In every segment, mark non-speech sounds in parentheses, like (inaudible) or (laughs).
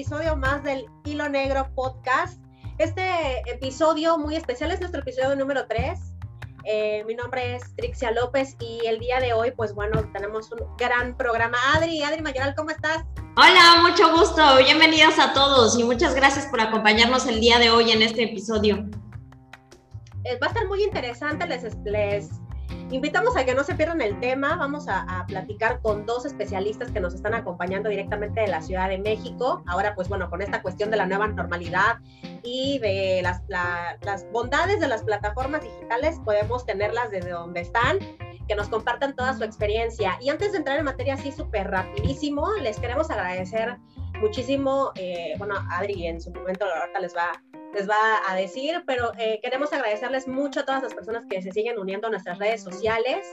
episodio más del Hilo Negro Podcast. Este episodio muy especial es nuestro episodio número 3. Eh, mi nombre es Trixia López y el día de hoy, pues bueno, tenemos un gran programa. Adri, Adri Mayoral, ¿cómo estás? Hola, mucho gusto. Bienvenidos a todos y muchas gracias por acompañarnos el día de hoy en este episodio. Eh, va a estar muy interesante. Les, les Invitamos a que no se pierdan el tema. Vamos a, platicar con dos especialistas que nos están acompañando directamente de la Ciudad de México. Ahora, pues bueno, con esta cuestión de la nueva normalidad y de las, las bondades de las plataformas digitales, podemos tenerlas desde donde están que nos compartan toda su experiencia. Y antes de entrar en materia así súper rapidísimo, les queremos agradecer muchísimo, eh, bueno, Adri en su momento ahorita les va les va a decir, pero eh, queremos agradecerles mucho a todas las personas que se siguen uniendo a nuestras redes sociales,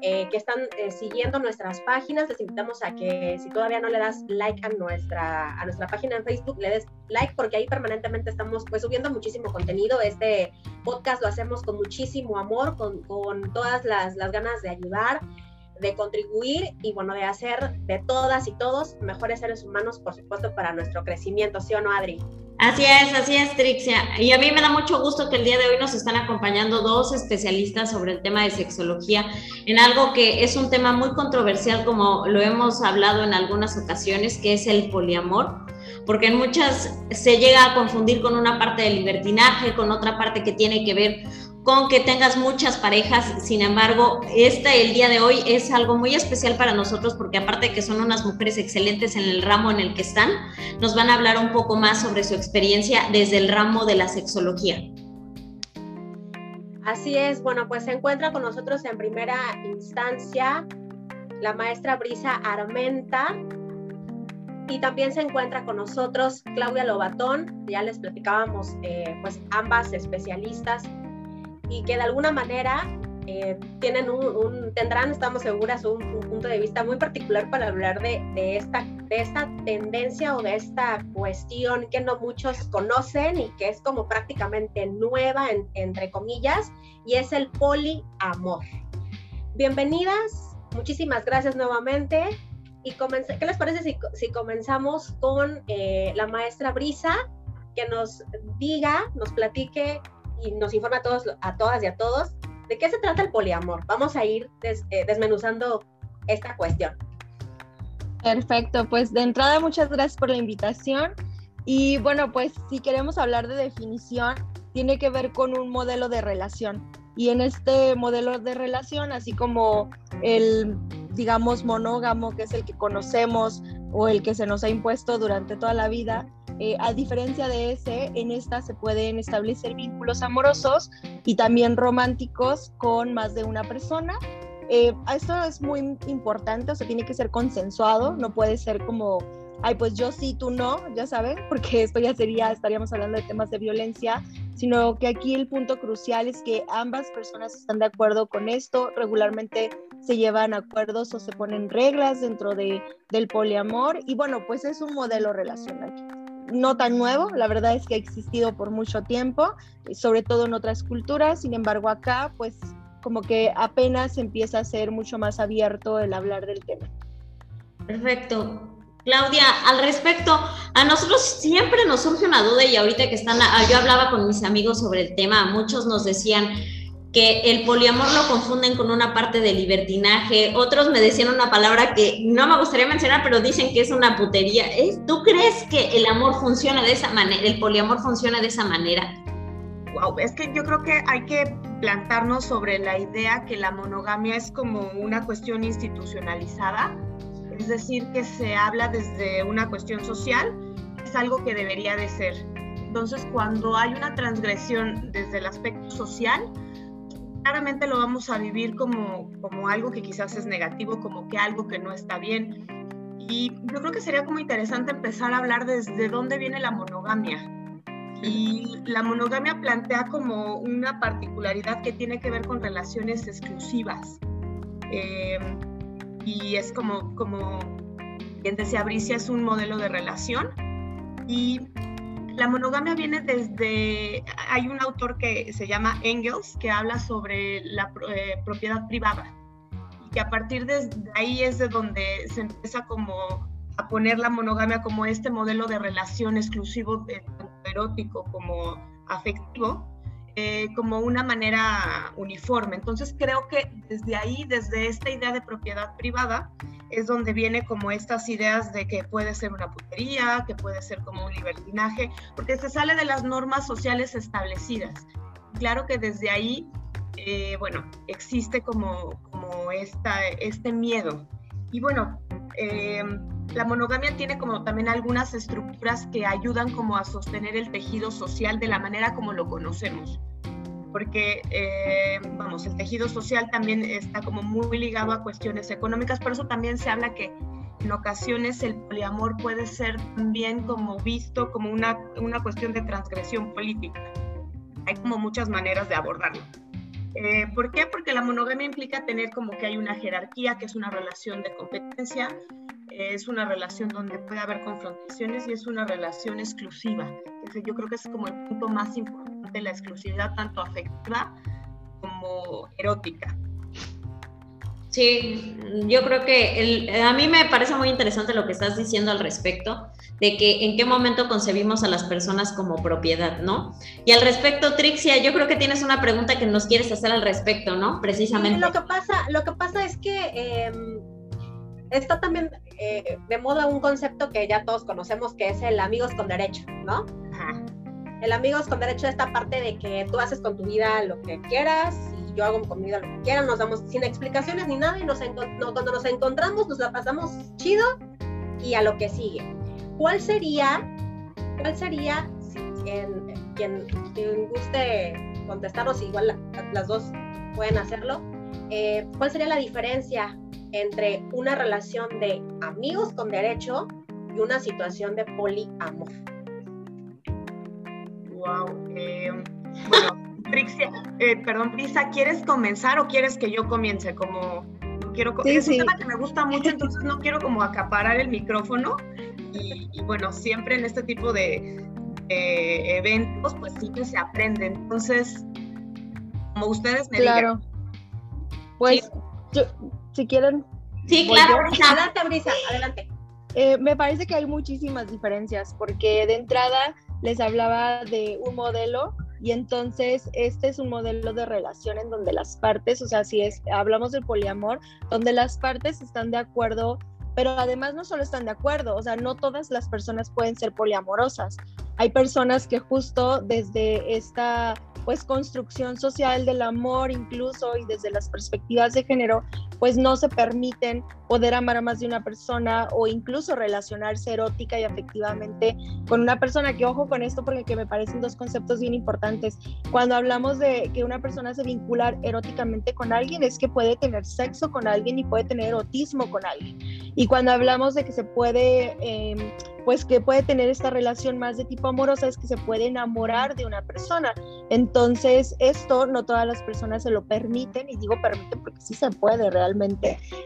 eh, que están eh, siguiendo nuestras páginas. Les invitamos a que si todavía no le das like a nuestra, a nuestra página en Facebook, le des like porque ahí permanentemente estamos pues subiendo muchísimo contenido. Este podcast lo hacemos con muchísimo amor, con, con todas las, las ganas de ayudar de contribuir y bueno, de hacer de todas y todos mejores seres humanos, por supuesto, para nuestro crecimiento, ¿sí o no, Adri? Así es, así es, Trixia. Y a mí me da mucho gusto que el día de hoy nos están acompañando dos especialistas sobre el tema de sexología, en algo que es un tema muy controversial, como lo hemos hablado en algunas ocasiones, que es el poliamor, porque en muchas se llega a confundir con una parte del libertinaje, con otra parte que tiene que ver con que tengas muchas parejas. Sin embargo, este el día de hoy es algo muy especial para nosotros porque aparte de que son unas mujeres excelentes en el ramo en el que están, nos van a hablar un poco más sobre su experiencia desde el ramo de la sexología. Así es, bueno, pues se encuentra con nosotros en primera instancia la maestra Brisa Armenta y también se encuentra con nosotros Claudia Lobatón, ya les platicábamos, eh, pues ambas especialistas y que de alguna manera eh, tienen un, tendrán, estamos seguras, un, punto de vista muy particular para hablar de, esta, de esta tendencia o de esta cuestión que no muchos conocen y que es como prácticamente nueva, entre comillas, y es el poliamor. Bienvenidas, muchísimas gracias nuevamente. Y ¿qué les parece si, si comenzamos con eh, la maestra Brisa, que nos diga, nos platique y nos informa a, todos, a todas y a todos de qué se trata el poliamor. Vamos a ir eh, desmenuzando esta cuestión. Perfecto, pues de entrada muchas gracias por la invitación. Y bueno, pues si queremos hablar de definición, tiene que ver con un modelo de relación. Y en este modelo de relación, así como el, digamos, monógamo, que es el que conocemos o el que se nos ha impuesto durante toda la vida, eh, a diferencia de ese, en esta se pueden establecer vínculos amorosos y también románticos con más de una persona. Eh, esto es muy importante, o sea, tiene que ser consensuado, no puede ser como, ay, pues yo sí, tú no, ya saben, porque esto ya sería, estaríamos hablando de temas de violencia, sino que aquí el punto crucial es que ambas personas están de acuerdo con esto, regularmente se llevan acuerdos o se ponen reglas dentro de, del poliamor y bueno, pues es un modelo relacional no tan nuevo, la verdad es que ha existido por mucho tiempo, sobre todo en otras culturas, sin embargo acá pues como que apenas empieza a ser mucho más abierto el hablar del tema. Perfecto. Claudia, al respecto, a nosotros siempre nos surge una duda y ahorita que están, yo hablaba con mis amigos sobre el tema, muchos nos decían, que el poliamor lo confunden con una parte de libertinaje. Otros me decían una palabra que no me gustaría mencionar, pero dicen que es una putería. ¿Tú crees que el amor funciona de esa manera, el poliamor funciona de esa manera? Wow, es que yo creo que hay que plantarnos sobre la idea que la monogamia es como una cuestión institucionalizada, es decir, que se habla desde una cuestión social, es algo que debería de ser. Entonces, cuando hay una transgresión desde el aspecto social, claramente lo vamos a vivir como, como algo que quizás es negativo, como que algo que no está bien. Y yo creo que sería como interesante empezar a hablar desde dónde viene la monogamia. Y la monogamia plantea como una particularidad que tiene que ver con relaciones exclusivas. Eh, y es como, como bien decía Bricia, es un modelo de relación. Y la monogamia viene desde, hay un autor que se llama Engels que habla sobre la eh, propiedad privada y que a partir de ahí es de donde se empieza como a poner la monogamia como este modelo de relación exclusivo, tanto erótico como afectivo, eh, como una manera uniforme. Entonces creo que desde ahí, desde esta idea de propiedad privada, es donde viene como estas ideas de que puede ser una putería, que puede ser como un libertinaje, porque se sale de las normas sociales establecidas. Claro que desde ahí, eh, bueno, existe como, como esta, este miedo. Y bueno, eh, la monogamia tiene como también algunas estructuras que ayudan como a sostener el tejido social de la manera como lo conocemos. Porque, eh, vamos, el tejido social también está como muy ligado a cuestiones económicas, por eso también se habla que en ocasiones el poliamor puede ser también como visto como una, una cuestión de transgresión política. Hay como muchas maneras de abordarlo. Eh, ¿Por qué? Porque la monogamia implica tener como que hay una jerarquía, que es una relación de competencia, es una relación donde puede haber confrontaciones y es una relación exclusiva. Yo creo que es como el punto más importante, la exclusividad tanto afectiva como erótica. Sí, yo creo que a mí me parece muy interesante lo que estás diciendo al respecto, de que en qué momento concebimos a las personas como propiedad, ¿no? Y al respecto, Trixia, yo creo que tienes una pregunta que nos quieres hacer al respecto, ¿no? Precisamente. lo que pasa, lo que pasa es que em, está también eh, de moda un concepto que ya todos conocemos, que es el amigos con derecho, ¿no? El amigos con derecho es esta parte de que tú haces con tu vida lo que quieras y yo hago con mi vida lo que quiera, nos damos sin explicaciones ni nada y nos cuando nos encontramos nos la pasamos chido y a lo que sigue. ¿Cuál sería, cuál sería, quien, quien, guste contestarnos, igual las dos pueden hacerlo, eh, cuál sería la diferencia entre una relación de amigos con derecho y una situación de poliamor. Wow. Eh, bueno, Eh, perdón, Prisa, ¿quieres comenzar o quieres que yo comience? Como quiero, es un tema que me gusta mucho, (laughs) entonces no quiero como acaparar el micrófono. Y, bueno, siempre en este tipo de, eventos, pues sí que se aprende. Entonces, como ustedes me claro. Pues yo, si quieren. Sí, claro. Adelante, Brisa, adelante. Eh, me parece que hay muchísimas diferencias, porque de entrada les hablaba de un modelo y entonces este es un modelo de relación en donde las partes, o sea, si hablamos del poliamor, donde las partes están de acuerdo, pero además no solo están de acuerdo, o sea, no todas las personas pueden ser poliamorosas. Hay personas que justo desde esta pues construcción social del amor incluso y desde las perspectivas de género, pues no se permiten poder amar a más de una persona o incluso relacionarse erótica y afectivamente con una persona, que ojo con esto porque me parecen dos conceptos bien importantes. Cuando hablamos de que una persona se vincula eróticamente con alguien, es que puede tener sexo con alguien y puede tener erotismo con alguien. Y cuando hablamos de que se puede... Eh, pues que puede tener esta relación más de tipo amorosa es que se puede enamorar de una persona. Entonces, esto no todas las personas se lo permiten, y digo permiten porque sí se puede realmente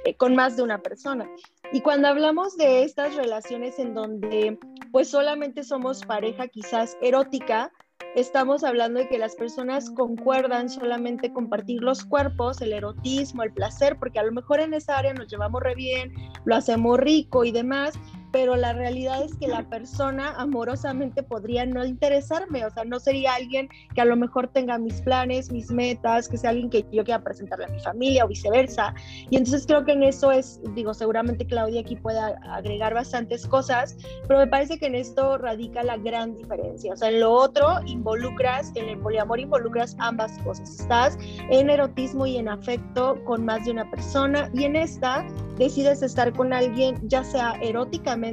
eh, con más de una persona. Y cuando hablamos de estas relaciones en donde pues solamente somos pareja quizás erótica, estamos hablando de que las personas concuerdan solamente compartir los cuerpos, el erotismo, el placer, porque a lo mejor en esa área nos llevamos re bien, lo hacemos rico y demás, pero la realidad es que la persona amorosamente podría no interesarme, o sea, no sería alguien que a lo mejor tenga mis planes, mis metas, que sea alguien que yo quiera presentarle a mi familia o viceversa. Y entonces creo que en eso es, digo, seguramente Claudia aquí puede agregar bastantes cosas, pero me parece que en esto radica la gran diferencia. O sea, en lo otro involucras, en el poliamor involucras ambas cosas. Estás en erotismo y en afecto con más de una persona y en esta decides estar con alguien, ya sea eróticamente,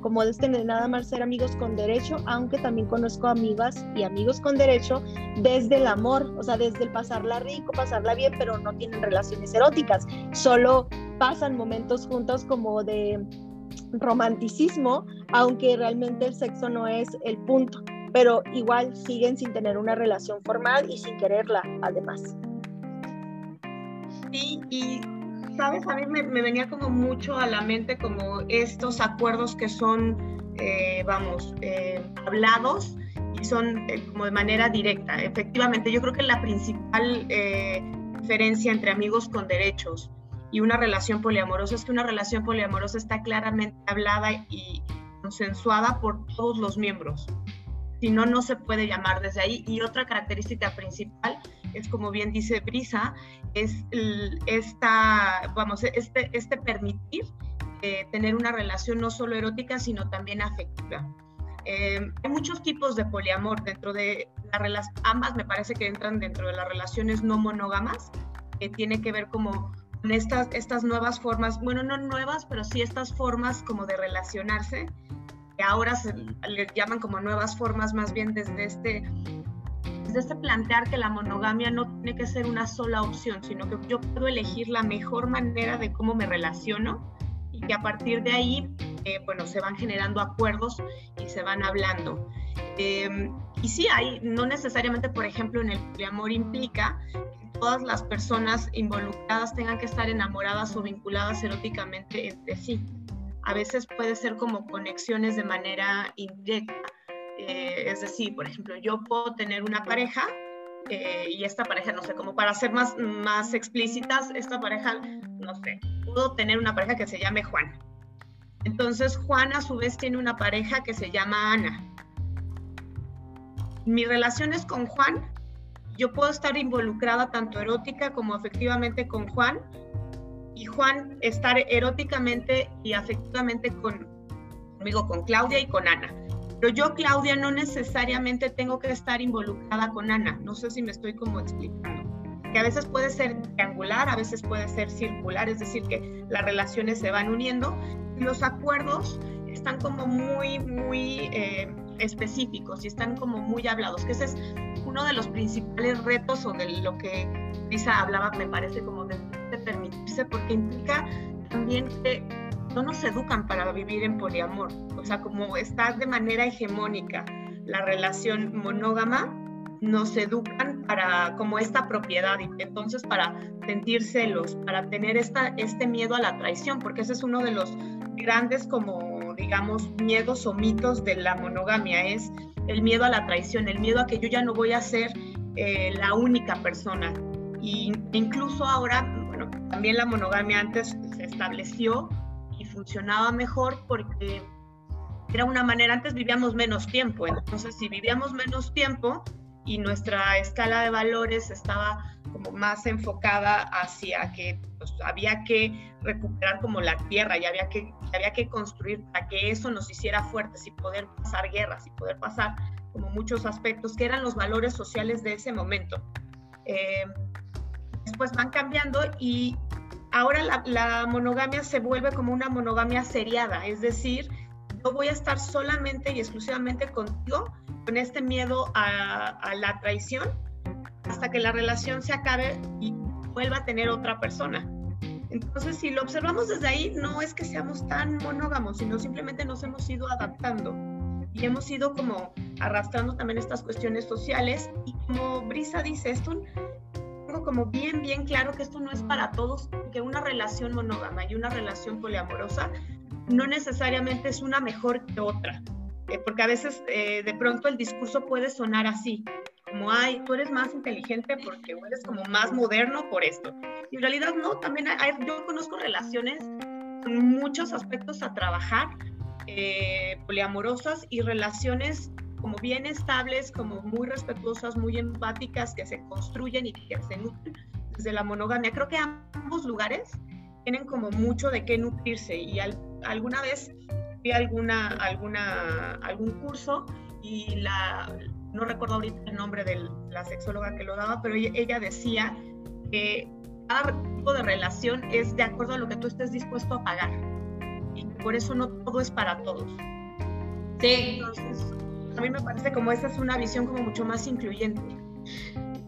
como de nada más ser amigos con derecho, aunque también conozco amigas y amigos con derecho desde el amor, o sea, desde el pasarla rico, pasarla bien, pero no tienen relaciones eróticas, solo pasan momentos juntos como de romanticismo, aunque realmente el sexo no es el punto, pero igual siguen sin tener una relación formal y sin quererla, además. Sí, y sabes, a mí me, venía como mucho a la mente como estos acuerdos que son, eh, vamos, eh, hablados y son eh, como de manera directa. Efectivamente, yo creo que la principal diferencia entre amigos con derechos y una relación poliamorosa es que una relación poliamorosa está claramente hablada y consensuada por todos los miembros. Si no, no se puede llamar desde ahí. Y otra característica principal es, como bien dice Brisa, es esta, vamos, este, este permitir eh, tener una relación no solo erótica, sino también afectiva. Eh, hay muchos tipos de poliamor dentro de la relación, ambas me parece que entran dentro de las relaciones no monógamas, que tiene que ver como con estas, estas nuevas formas, bueno, no nuevas, pero sí estas formas como de relacionarse, que ahora se les llaman como nuevas formas más bien desde este, desde este plantear que la monogamia no tiene que ser una sola opción, sino que yo puedo elegir la mejor manera de cómo me relaciono y que a partir de ahí, eh, bueno, se van generando acuerdos y se van hablando. Em, y sí, hay, no necesariamente, por ejemplo, en el poliamor implica que todas las personas involucradas tengan que estar enamoradas o vinculadas eróticamente entre sí. A veces puede ser como conexiones de manera indirecta. Eh, es decir, por ejemplo, yo puedo tener una pareja eh, y esta pareja, no sé, como para ser más, más explícitas, esta pareja, no sé, puedo tener una pareja que se llame Juan. Entonces Juan a su vez tiene una pareja que se llama Ana mi relación es con Juan, yo puedo estar involucrada tanto erótica como afectivamente con Juan y Juan estar eróticamente y afectivamente con, conmigo, con Claudia y con Ana. Pero yo, Claudia, no necesariamente tengo que estar involucrada con Ana. No sé si me estoy como explicando. Que a veces puede ser triangular, a veces puede ser circular, es decir, que las relaciones se van uniendo. Los acuerdos están como muy, muy eh, específicos y están como muy hablados, que ese es uno de los principales retos o de lo que Lisa hablaba, me parece como de, porque implica también que no nos educan para vivir en poliamor, o sea, como está de manera hegemónica la relación monógama, nos educan para como esta propiedad y entonces para sentir celos, para tener esta, este miedo a la traición, porque ese es uno de los grandes como digamos, miedos o mitos de la monogamia, es el miedo a la traición, el miedo a que yo ya no voy a ser eh, la única persona. Y incluso ahora, también la monogamia antes se estableció y funcionaba mejor porque era una manera, antes vivíamos menos tiempo, entonces si vivíamos menos tiempo y nuestra escala de valores estaba como más enfocada hacia que pues, había que recuperar como la tierra y había que, había que construir para que eso nos hiciera fuertes y poder pasar guerras y poder pasar como muchos aspectos que eran los valores sociales de ese momento. Eh, después van cambiando y ahora la, la, monogamia se vuelve como una monogamia seriada, es decir, yo voy a estar solamente y exclusivamente contigo con este miedo a, a la traición hasta que la relación se acabe y vuelva a tener otra persona. Entonces, si lo observamos desde ahí, no es que seamos tan monógamos, sino simplemente nos hemos ido adaptando y hemos ido como arrastrando también estas cuestiones sociales. Y como Brisa dice, esto tengo como bien, bien claro que esto no es para todos, que una relación monógama y una relación poliamorosa no necesariamente es una mejor que otra, eh, porque a veces eh, de pronto el discurso puede sonar así, como, ay, tú eres más inteligente porque eres como más moderno por esto. Y en realidad no, también hay, yo conozco relaciones con muchos aspectos a trabajar, eh, poliamorosas y relaciones como bien estables, como muy respetuosas, muy empáticas, que se construyen y que se nutren desde la monogamia. Creo que ambos lugares tienen como mucho de qué nutrirse y alguna vez vi alguna, alguna, algún curso y la, no recuerdo ahorita el nombre de la sexóloga que lo daba, pero ella, decía que cada tipo de relación es de acuerdo a lo que tú estés dispuesto a pagar. Y por eso no todo es para todos. Sí. Entonces, a mí me parece como esa es una visión como mucho más incluyente.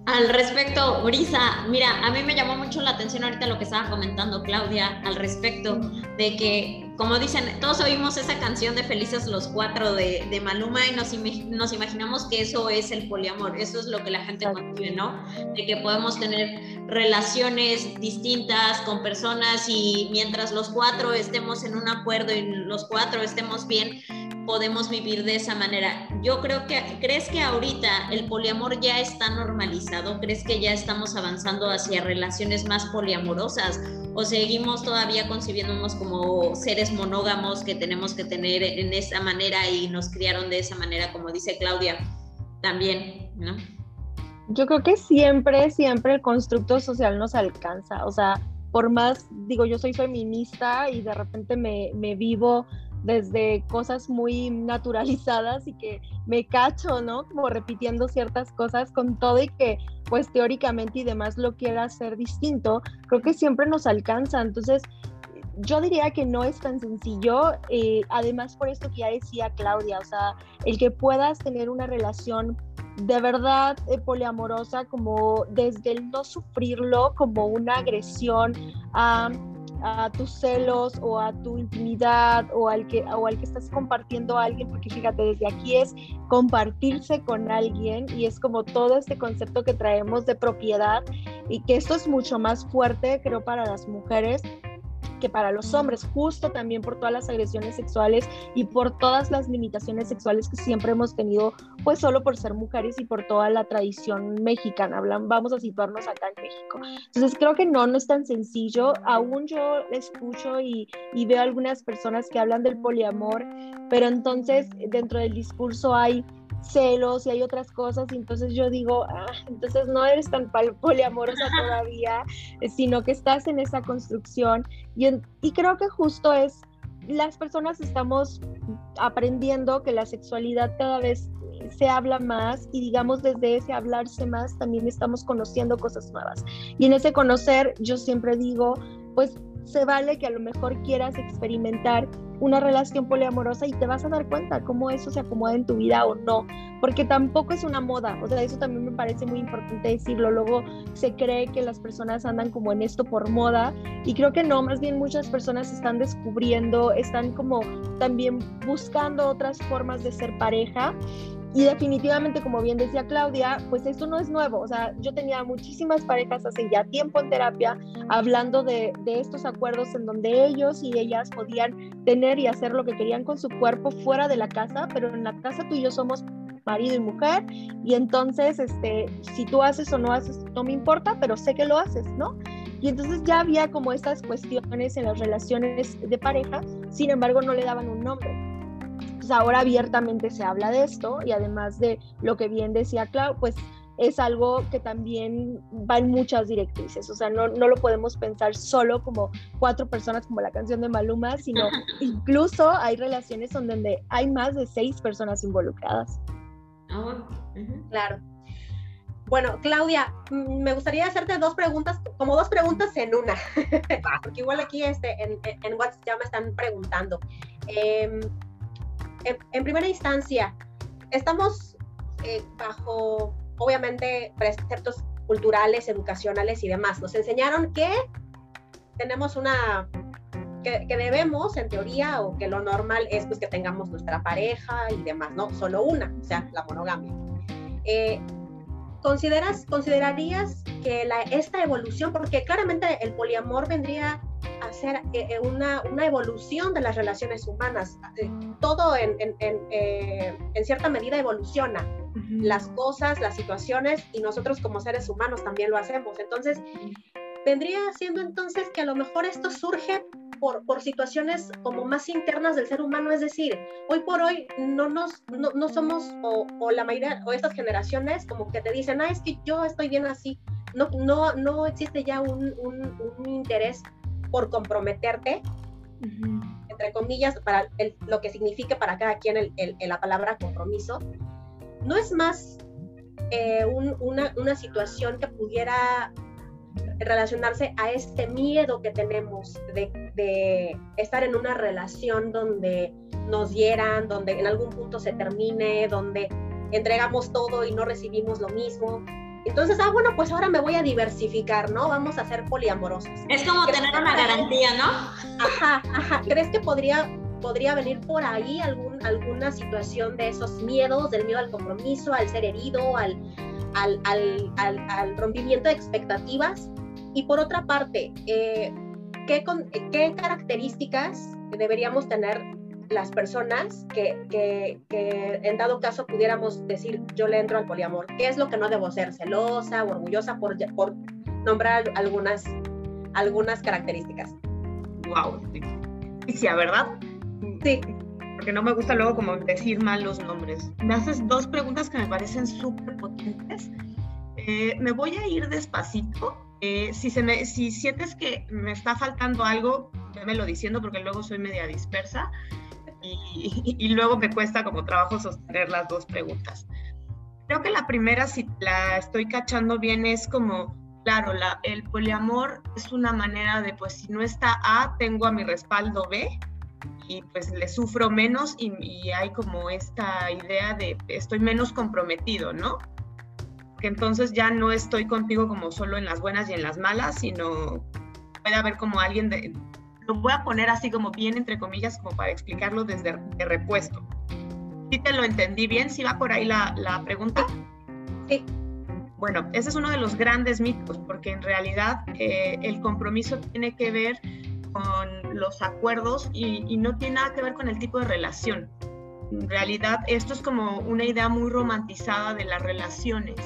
Al respecto, Brisa, mira, a mí me llamó mucho la atención ahorita lo que estaba comentando Claudia al respecto de que, como dicen, todos oímos esa canción de Felices los Cuatro de, de Maluma y nos, nos, imaginamos que eso es el poliamor, eso es lo que la gente concibe, ¿no? De que podemos tener relaciones distintas con personas y mientras los cuatro estemos en un acuerdo y los cuatro estemos bien, podemos vivir de esa manera. Yo creo que, ¿crees que ahorita el poliamor ya está normalizado? ¿Crees que ya estamos avanzando hacia relaciones más poliamorosas? ¿O seguimos todavía concibiéndonos como seres monógamos que tenemos que tener en esa manera y nos criaron de esa manera, como dice Claudia, también, ¿no? Yo creo que siempre, siempre el constructo social nos alcanza. O sea, por más, digo, yo soy feminista y de repente me, me vivo desde cosas muy naturalizadas y que me cacho, ¿no? Como repitiendo ciertas cosas con todo y que pues teóricamente y demás lo quiera hacer distinto, creo que siempre nos alcanza. Entonces, yo diría que no es tan sencillo, eh, además por esto que ya decía Claudia, o sea, el que puedas tener una relación de verdad eh, poliamorosa, como desde el no sufrirlo como una agresión a a tus celos o a tu intimidad o al que o al que estás compartiendo a alguien porque fíjate desde aquí es compartirse con alguien y es como todo este concepto que traemos de propiedad y que esto es mucho más fuerte creo para las mujeres que para los hombres, justo también por todas las agresiones sexuales y por todas las limitaciones sexuales que siempre hemos tenido, pues solo por ser mujeres y por toda la tradición mexicana. Hablan, vamos a situarnos acá en México. Entonces creo que no, no es tan sencillo. Aún yo escucho y, y veo algunas personas que hablan del poliamor, pero entonces dentro del discurso hay celos y hay otras cosas, y entonces yo digo, ah, entonces no eres tan poliamorosa (laughs) todavía, sino que estás en esa construcción. Y, y creo que justo es, las personas estamos aprendiendo que la sexualidad cada vez se habla más y digamos desde ese hablarse más también estamos conociendo cosas nuevas. Y en ese conocer yo siempre digo, pues se vale que a lo mejor quieras experimentar una relación poliamorosa y te vas a dar cuenta cómo eso se acomoda en tu vida o no, porque tampoco es una moda, o sea, eso también me parece muy importante decirlo, luego se cree que las personas andan como en esto por moda y creo que no, más bien muchas personas están descubriendo, están como también buscando otras formas de ser pareja y definitivamente, como bien decía Claudia, pues esto no es nuevo. O sea, yo tenía muchísimas parejas hace ya tiempo en terapia hablando de, de, estos acuerdos en donde ellos y ellas podían tener y hacer lo que querían con su cuerpo fuera de la casa, pero en la casa tú y yo somos marido y mujer y entonces, este, si tú haces o no haces, no me importa, pero sé que lo haces, ¿no? Y entonces ya había como estas cuestiones en las relaciones de pareja, sin embargo no le daban un nombre ahora abiertamente se habla de esto y además de lo que bien decía Clau, pues es algo que también va en muchas directrices, o sea, no, no lo podemos pensar solo como cuatro personas como la canción de Maluma, sino (laughs) incluso hay relaciones donde hay más de seis personas involucradas. Ah, claro. Bueno, Claudia, mm, me gustaría hacerte dos preguntas, como dos preguntas en una, (laughs) porque igual aquí este, en, en WhatsApp ya me están preguntando. Eh, en, primera instancia, estamos eh, bajo, obviamente, preceptos culturales, educacionales y demás. Nos enseñaron que tenemos una, que, debemos, en teoría, o que lo normal es pues que tengamos nuestra pareja y demás, ¿no? Solo una, o sea, la monogamia. Eh, ¿Consideras, considerarías que la, esta evolución, porque claramente el poliamor vendría hacer eh, eh, una, una, evolución de las relaciones humanas. Eh, todo en, en, en, cierta medida evoluciona. Las cosas, las situaciones y nosotros como seres humanos también lo hacemos. Entonces, vendría siendo entonces que a lo mejor esto surge por, por, situaciones como más internas del ser humano, es decir, hoy por hoy no nos no, no somos o, o, la mayoría o estas generaciones como que te dicen, ah, es que yo estoy bien así, no, no, no existe ya un, un, un interés por comprometerte, entre comillas, para lo que signifique para cada quien el, la palabra compromiso, no es más eh, una, una situación que pudiera relacionarse a este miedo que tenemos de, de, estar en una relación donde nos hieran, donde en algún punto se termine, donde entregamos todo y no recibimos lo mismo. Entonces, ah, bueno, pues ahora me voy a diversificar, ¿no? Vamos a ser poliamorosos. Es como tener una garantía, ¿no? Ajá, ajá. ¿Crees que podría, podría venir por ahí algún, alguna situación de esos miedos, del miedo al compromiso, al ser herido, al, al, al, al, rompimiento de expectativas? Y por otra parte, eh, ¿qué, ¿qué características deberíamos tener las personas que, que, que, en dado caso pudiéramos decir yo le entro al poliamor? ¿Qué es lo que no debo ser? ¿Celosa o orgullosa por, por nombrar algunas, algunas características? Wow, sí, ¿verdad? Sí. Porque no me gusta luego como decir mal los nombres. Me haces dos preguntas que me parecen súper potentes. Eh, me voy a ir despacito. Eh, si, se me, si sientes que me está faltando algo, lo diciendo porque luego soy media dispersa y, luego me cuesta como trabajo sostener las dos preguntas. Creo que la primera, si la estoy cachando bien, es como, claro, la, el poliamor es una manera de, pues si no está A, tengo a mi respaldo B y pues le sufro menos y, y hay como esta idea de estoy menos comprometido, ¿no? Que entonces ya no estoy contigo como solo en las buenas y en las malas, sino puede haber como alguien de, lo voy a poner así como bien entre comillas, como para explicarlo desde de repuesto. ¿Sí te lo entendí bien? ¿Sí va por ahí la, la pregunta? Sí. Bueno, ese es uno de los grandes mitos, porque en realidad eh, el compromiso tiene que ver con los acuerdos y, y, no tiene nada que ver con el tipo de relación. En realidad, esto es como una idea muy romantizada de las relaciones.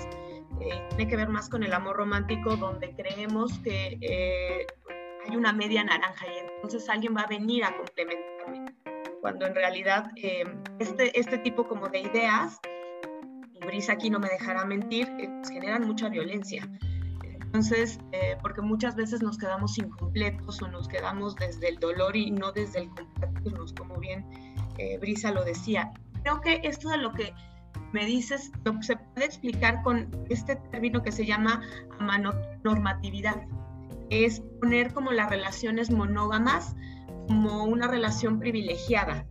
Eh, tiene que ver más con el amor romántico, donde creemos que eh, hay una media naranja y entonces alguien va a venir a complementarme. Cuando en realidad eh, este, este tipo como de ideas, y Brisa aquí no me dejará mentir, eh, pues generan mucha violencia. Entonces, eh, porque muchas veces nos quedamos incompletos o nos quedamos desde el dolor y no desde el compartirnos, como bien Brisa lo decía. Creo que esto de lo que me dices lo, se puede explicar con este término que se llama normatividad es poner como las relaciones monógamas como una relación privilegiada,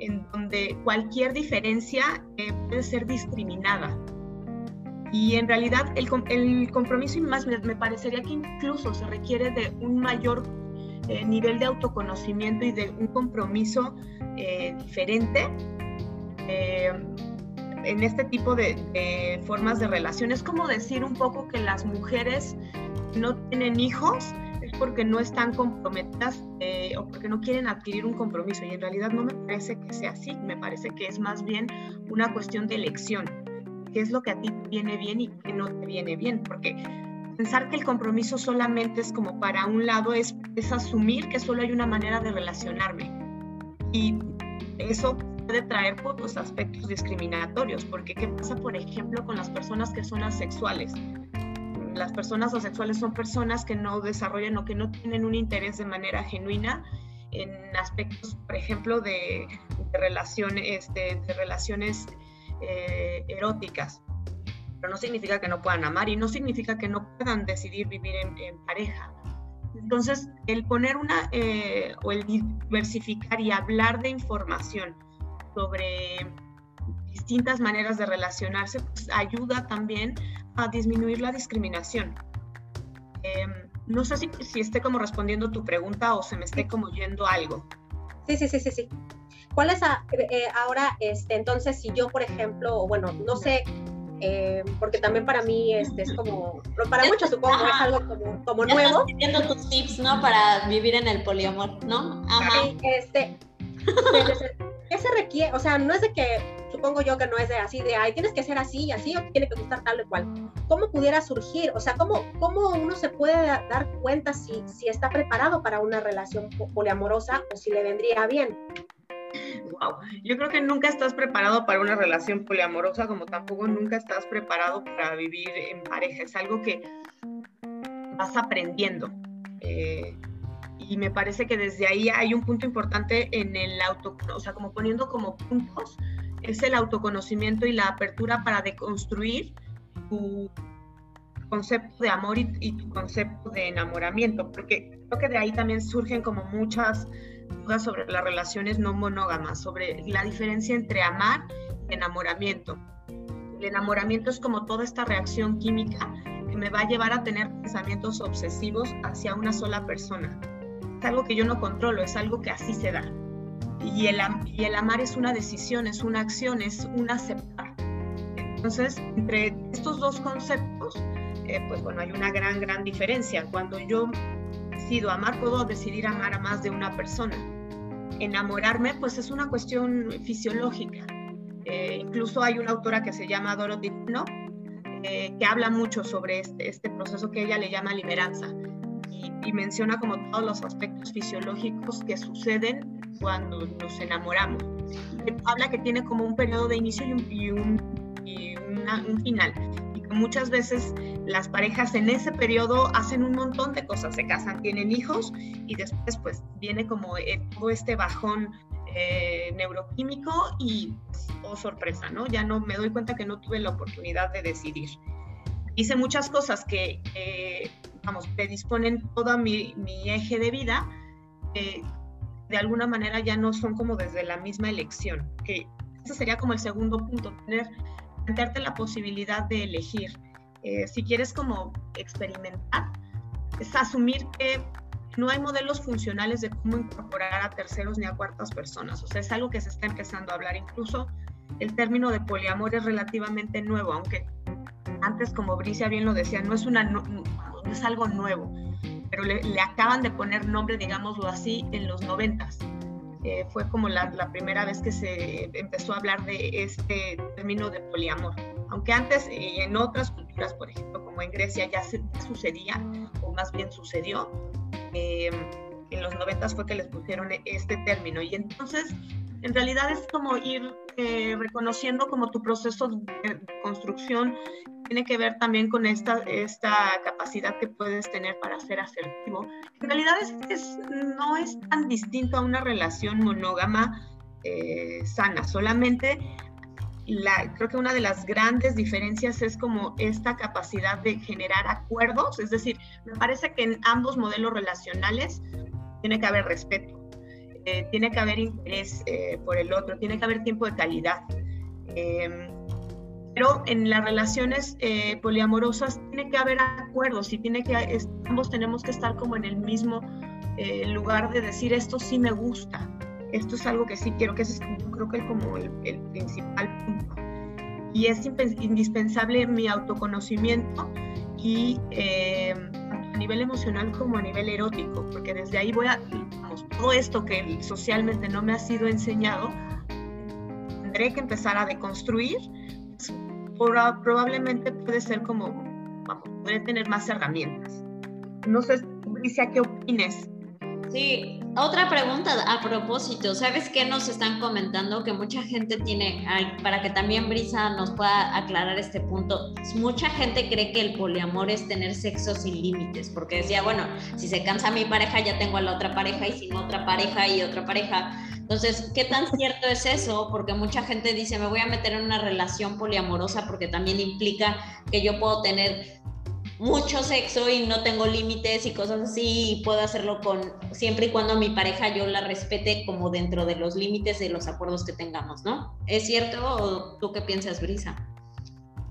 en donde cualquier diferencia eh, puede ser discriminada. Y en realidad el, el compromiso, y más me, parecería que incluso se requiere de un mayor eh, nivel de autoconocimiento y de un compromiso eh, diferente en este tipo de, de, formas de relación. Es como decir un poco que las mujeres no tienen hijos es porque no están comprometidas eh, o porque no quieren adquirir un compromiso. Y en realidad no me parece que sea así, me parece que es más bien una cuestión de elección. ¿Qué es lo que a ti viene bien y qué no te viene bien? Porque pensar que el compromiso solamente es como para un lado es, es asumir que solo hay una manera de relacionarme. Y eso puede traer los aspectos discriminatorios, porque ¿qué pasa, por ejemplo, con las personas que son asexuales? Las personas asexuales son personas que no desarrollan o que no tienen un interés de manera genuina en aspectos, por ejemplo, de, relaciones, de, relaciones eh, eróticas. Pero no significa que no puedan amar y no significa que no puedan decidir vivir en, pareja. Entonces, el poner una eh, o el diversificar y hablar de información sobre distintas maneras de relacionarse, pues ayuda también a disminuir la discriminación. Em, no sé si, si esté como respondiendo tu pregunta o se me esté como yendo algo. Sí, sí, sí, sí, sí. ¿Cuál es eh, ahora, este, entonces, si yo, por ejemplo, bueno, no sé, eh, porque también para mí este, es como, para muchos supongo es algo como, como nuevo. Estás tus tips, ¿no? Para vivir en el poliamor, ¿no? Ajá. Sí, este, (laughs) ¿qué se requiere? O sea, no es de que supongo yo que no es de así, de, ay, tienes que ser así y así, o tiene que gustar tal o cual. ¿Cómo pudiera surgir? O sea, ¿cómo, cómo uno se puede dar cuenta si, si está preparado para una relación poliamorosa o si le vendría bien? Wow, yo creo que nunca estás preparado para una relación poliamorosa, como tampoco nunca estás preparado para vivir en pareja. Es algo que vas aprendiendo. Eh, y me parece que desde ahí hay un punto importante en el auto, o sea, como poniendo como puntos es el autoconocimiento y la apertura para deconstruir tu concepto de amor y, tu concepto de enamoramiento, porque creo que de ahí también surgen como muchas dudas sobre las relaciones no monógamas, sobre la diferencia entre amar y enamoramiento. El enamoramiento es como toda esta reacción química que me va a llevar a tener pensamientos obsesivos hacia una sola persona. Es algo que yo no controlo, es algo que así se da y el, y amar es una decisión, es una acción, es un aceptar. Entonces, entre estos dos conceptos, eh, pues bueno, hay una gran, gran diferencia. Cuando yo decido amar, puedo decidir amar a más de una persona. enamorarme, pues es una cuestión fisiológica. Eh, incluso hay una autora que se llama Dorothy No, eh, que habla mucho sobre este, este, proceso que ella le llama liberanza y, menciona como todos los aspectos fisiológicos que suceden cuando nos enamoramos. Habla que tiene como un periodo de inicio y un, y un, y un final muchas veces las parejas en ese periodo hacen un montón de cosas, se casan, tienen hijos y después pues viene como eh, todo este bajón eh, neuroquímico y, oh sorpresa, ¿no? Ya no me doy cuenta que no tuve la oportunidad de decidir. Hice muchas cosas que, vamos, predisponen todo mi, mi eje de vida, de alguna manera ya no son como desde la misma elección, que ese sería como el segundo punto, tener plantearte la posibilidad de elegir. Eh, si quieres como experimentar, es asumir que no hay modelos funcionales de cómo incorporar a terceros ni a cuartas personas. O sea, es algo que se está empezando a hablar. Incluso el término de poliamor es relativamente nuevo, aunque antes, como Bricia bien lo decía, no es, una, no, es algo nuevo, pero le, le, acaban de poner nombre, digámoslo así, en los noventas. Eh, fue como la, primera vez que se empezó a hablar de este término de poliamor. Aunque antes y en otras culturas, por ejemplo, como en Grecia, ya, se, sucedía, o más bien sucedió, em, en los noventas fue que les pusieron este término. Y entonces, en realidad es como ir eh, reconociendo como tu proceso de construcción. Tiene que ver también con esta, esta capacidad que puedes tener para ser asertivo. En realidad es, no es tan distinto a una relación monógama eh, sana, solamente la, creo que una de las grandes diferencias es como esta capacidad de generar acuerdos, es decir, me parece que en ambos modelos relacionales tiene que haber respeto, eh, tiene que haber interés eh, por el otro, tiene que haber tiempo de calidad. Em, pero en las relaciones eh, poliamorosas tiene que haber acuerdos y tiene que, ambos tenemos que estar como en el mismo eh, lugar de decir esto sí me gusta, esto es algo que sí quiero, que ese es creo que es como el, principal punto. Y es indispensable mi autoconocimiento y eh, a nivel emocional como a nivel erótico, porque desde ahí voy a, todo esto que socialmente no me ha sido enseñado, tendré que empezar a deconstruir probablemente puede ser como, vamos, puede tener más herramientas. No sé, Alicia, ¿qué opines? Sí, otra pregunta a propósito. ¿Sabes qué nos están comentando? Que mucha gente tiene, para que también Brisa nos pueda aclarar este punto, mucha gente cree que el poliamor es tener sexo sin límites, porque decía, bueno, si se cansa mi pareja, ya tengo a la otra pareja y sin otra pareja y otra pareja. Entonces, ¿qué tan cierto es eso? Porque mucha gente dice, me voy a meter en una relación poliamorosa porque también implica que yo puedo tener mucho sexo y no tengo límites y cosas así y puedo hacerlo con siempre y cuando mi pareja yo la respete como dentro de los límites de los acuerdos que tengamos, ¿no? ¿Es cierto o tú qué piensas, Brisa?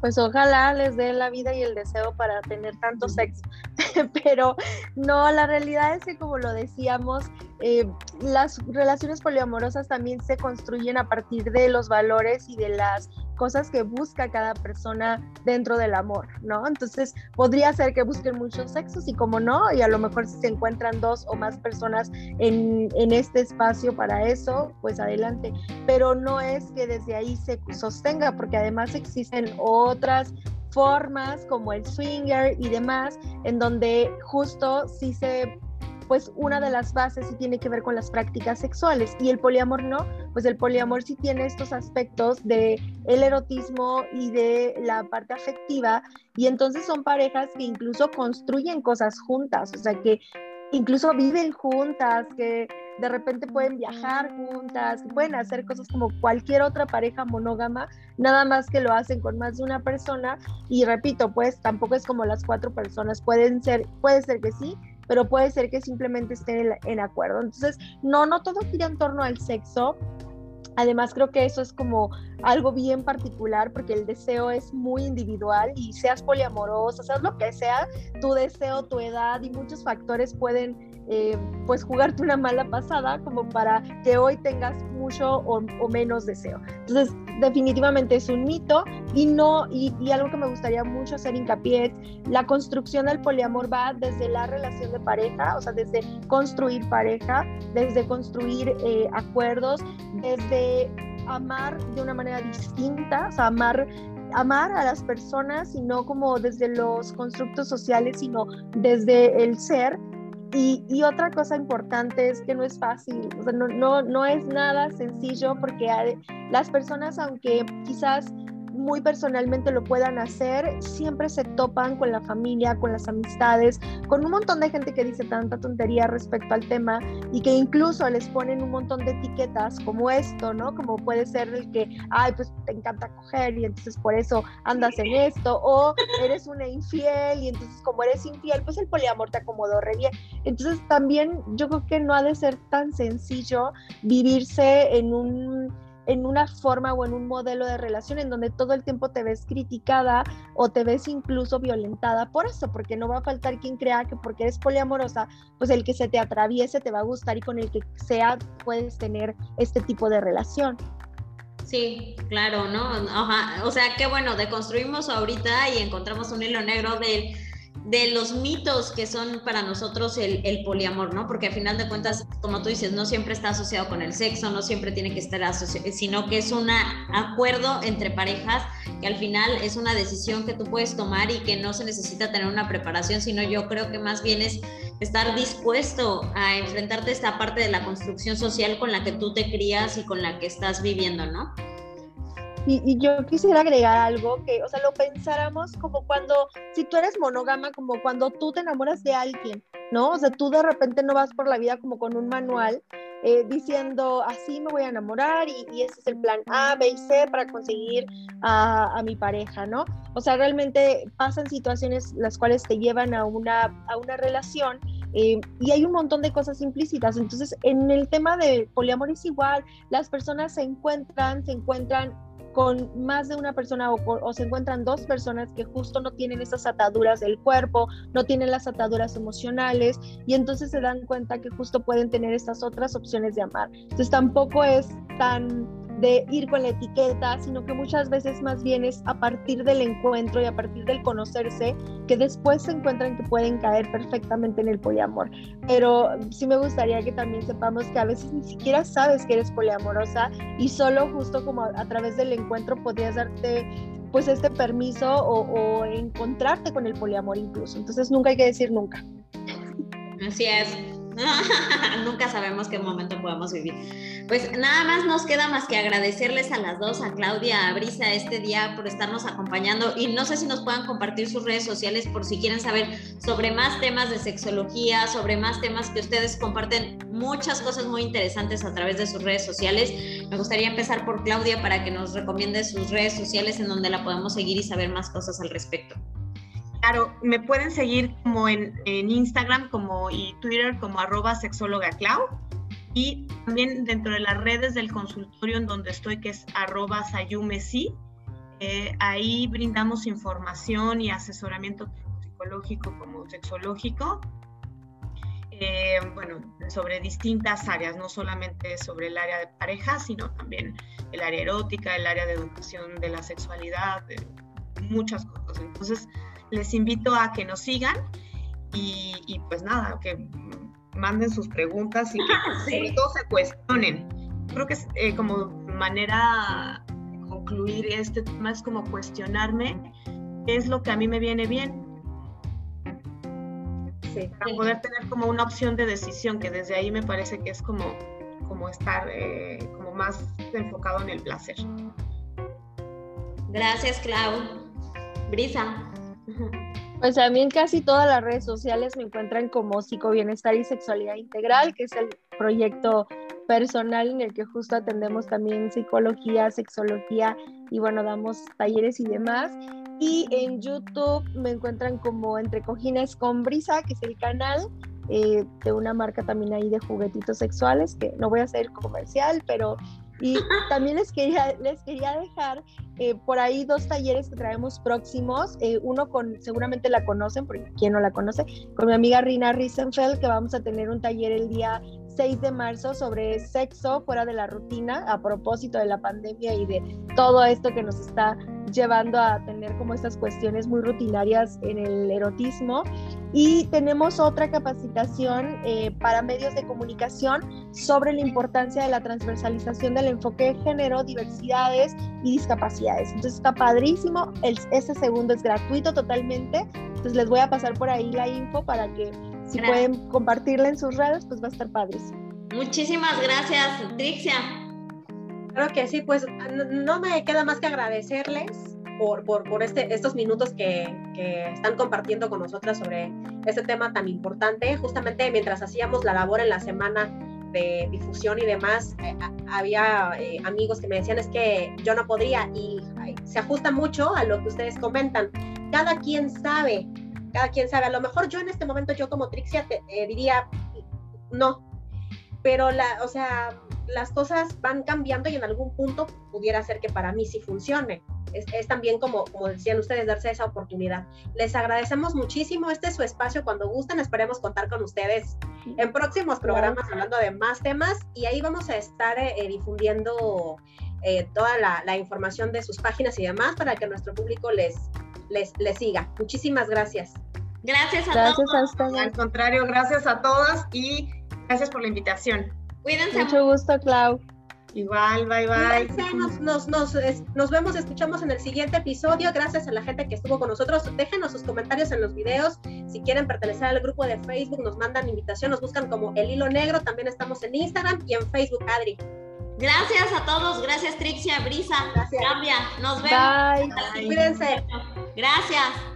pues ojalá les dé la vida y el deseo para tener tanto sexo. (laughs) Pero no, la realidad es que como lo decíamos, eh, las relaciones poliamorosas también se construyen a partir de los valores y de las cosas que busca cada persona dentro del amor, ¿no? Entonces podría ser que busquen muchos sexos y como no, y a lo mejor si se encuentran dos o más personas en, en este espacio para eso, pues adelante. Pero no es que desde ahí se sostenga, porque además existen otras formas como el swinger y demás, en donde justo sí se pues una de las bases sí tiene que ver con las prácticas sexuales y el poliamor no, pues el poliamor sí tiene estos aspectos de el erotismo y de la parte afectiva y entonces son parejas que incluso construyen cosas juntas, o sea que incluso viven juntas, que de repente pueden viajar juntas, pueden hacer cosas como cualquier otra pareja monógama, nada más que lo hacen con más de una persona y repito, pues tampoco es como las cuatro personas, pueden ser, puede ser que sí, pero puede ser que simplemente estén en, acuerdo. Entonces, no, no todo gira en torno al sexo. Además, creo que eso es como algo bien particular porque el deseo es muy individual y seas poliamoroso, seas lo que sea, tu deseo, tu edad y muchos factores pueden eh, pues jugarte una mala pasada como para que hoy tengas mucho o, menos deseo. Entonces, definitivamente es un mito y no, y, algo que me gustaría mucho hacer hincapié es la construcción del poliamor va desde la relación de pareja, o sea, desde construir pareja, desde construir eh, acuerdos, desde amar de una manera distinta, o sea, amar amar a las personas y no como desde los constructos sociales, sino desde el ser. Y, y otra cosa importante es que no es fácil, o sea, no, no, no es nada sencillo porque las personas, aunque quizás muy personalmente lo puedan hacer, siempre se topan con la familia, con las amistades, con un montón de gente que dice tanta tontería respecto al tema y que incluso les ponen un montón de etiquetas como esto, ¿no? Como puede ser el que, ay, pues te encanta coger y entonces por eso andas en esto, o eres una infiel y entonces como eres infiel, pues el poliamor te acomodó re bien. Entonces también yo creo que no ha de ser tan sencillo vivirse en un en una forma o en un modelo de relación en donde todo el tiempo te ves criticada o te ves incluso violentada por eso, porque no va a faltar quien crea que porque eres poliamorosa, pues el que se te atraviese te va a gustar y con el que sea puedes tener este tipo de relación. Sí, claro, ¿no? O sea, qué bueno, deconstruimos ahorita y encontramos un hilo negro del de los mitos que son para nosotros el, poliamor, ¿no? Porque al final de cuentas, como tú dices, no siempre está asociado con el sexo, no siempre tiene que estar asociado, sino que es un acuerdo entre parejas que al final es una decisión que tú puedes tomar y que no se necesita tener una preparación, sino yo creo que más bien es estar dispuesto a enfrentarte a esta parte de la construcción social con la que tú te crías y con la que estás viviendo, ¿no? Y, yo quisiera agregar algo que, o sea, lo pensáramos como cuando, si tú eres monógama, como cuando tú te enamoras de alguien, ¿no? O sea, tú de repente no vas por la vida como con un manual eh, diciendo, así me voy a enamorar y, y, ese es el plan A, B y C para conseguir a, mi pareja, ¿no? O sea, realmente pasan situaciones las cuales te llevan a una, a una relación eh, y hay un montón de cosas implícitas. Entonces, en el tema de poliamor es igual, las personas se encuentran, se encuentran con más de una persona o, se encuentran dos personas que justo no tienen esas ataduras del cuerpo, no tienen las ataduras emocionales y entonces se dan cuenta que justo pueden tener estas otras opciones de amar. Entonces tampoco es tan de ir con la etiqueta, sino que muchas veces más bien es a partir del encuentro y a partir del conocerse que después se encuentran que pueden caer perfectamente en el poliamor. Pero sí me gustaría que también sepamos que a veces ni siquiera sabes que eres poliamorosa y solo justo como a, través del encuentro podrías darte pues este permiso o, o encontrarte con el poliamor incluso. Entonces nunca hay que decir nunca. Así es. (laughs) Nunca sabemos qué momento podemos vivir. Pues nada más nos queda más que agradecerles a las dos, a Claudia, a Brisa, este día por estarnos acompañando y no sé si nos puedan compartir sus redes sociales por si quieren saber sobre más temas de sexología, sobre más temas que ustedes comparten muchas cosas muy interesantes a través de sus redes sociales. Me gustaría empezar por Claudia para que nos recomiende sus redes sociales en donde la podemos seguir y saber más cosas al respecto. Claro, me pueden seguir como en, Instagram como y Twitter como arroba sexóloga Clau y también dentro de las redes del consultorio en donde estoy que es arroba sayumesi. Eh, ahí brindamos información y asesoramiento psicológico como sexológico. Eh, bueno, sobre distintas áreas, no solamente sobre el área de pareja, sino también el área erótica, el área de educación de la sexualidad, muchas cosas. Entonces, les invito a que nos sigan y, pues nada, que manden sus preguntas y que sobre todo se cuestionen. Creo que es eh, como manera de concluir este tema es como cuestionarme qué es lo que a mí me viene bien. Sí. Para poder tener como una opción de decisión, que desde ahí me parece que es como, como estar eh, como más enfocado en el placer. Gracias, Clau. Brisa. Pues a mí en casi todas las redes sociales me encuentran como Psicobienestar y Sexualidad Integral, que es el proyecto personal en el que justo atendemos también psicología, sexología y bueno, damos talleres y demás. Y en YouTube me encuentran como Entre Cojines con Brisa, que es el canal eh, de una marca también ahí de juguetitos sexuales, que no voy a hacer comercial, pero Y también les quería, les quería dejar eh, por ahí dos talleres que traemos próximos. Eh, uno con, seguramente la conocen, porque quien no la conoce, con mi amiga Rina Riesenfeld, que vamos a tener un taller el día 6 de marzo sobre sexo fuera de la rutina a propósito de la pandemia y de todo esto que nos está llevando a tener como estas cuestiones muy rutinarias en el erotismo. Y tenemos otra capacitación eh, para medios de comunicación sobre la importancia de la transversalización del enfoque de género, diversidades y discapacidades. Entonces está padrísimo. El, ese segundo es gratuito totalmente. Entonces les voy a pasar por ahí la info para que si pueden compartirla en sus redes, pues va a estar padre. Muchísimas gracias, Trixia. Creo que sí, pues no me queda más que agradecerles por, por, este, estos minutos que, que, están compartiendo con nosotras sobre este tema tan importante. Justamente mientras hacíamos la labor en la semana de difusión y demás, eh, había eh, amigos que me decían es que yo no podría y se ajusta mucho a lo que ustedes comentan. Cada quien sabe cada quien sabe, a lo mejor yo en este momento, yo como Trixia, te, eh, diría, no, pero la, o sea, las cosas van cambiando y en algún punto pudiera ser que para mí sí funcione. Es, es, también como, como decían ustedes, darse esa oportunidad. Les agradecemos muchísimo. Este es su espacio. Cuando gusten, esperemos contar con ustedes en próximos programas hablando de más temas y ahí vamos a estar eh, difundiendo eh, toda la, la, información de sus páginas y demás para que nuestro público les, les, les siga. Muchísimas gracias. Gracias a gracias todos. A Al contrario, gracias a todas y gracias por la invitación. Cuídense. Mucho gusto, Clau. Igual, bye bye. Nos, nos, nos, nos, vemos, escuchamos en el siguiente episodio. Gracias a la gente que estuvo con nosotros. Déjenos sus comentarios en los videos. Si quieren pertenecer al grupo de Facebook, nos mandan invitación, nos buscan como El Hilo Negro. También estamos en Instagram y en Facebook, Adri. Gracias a todos, gracias Trixia, Brisa, gracias. Nos vemos. Bye. Cuídense. Gracias.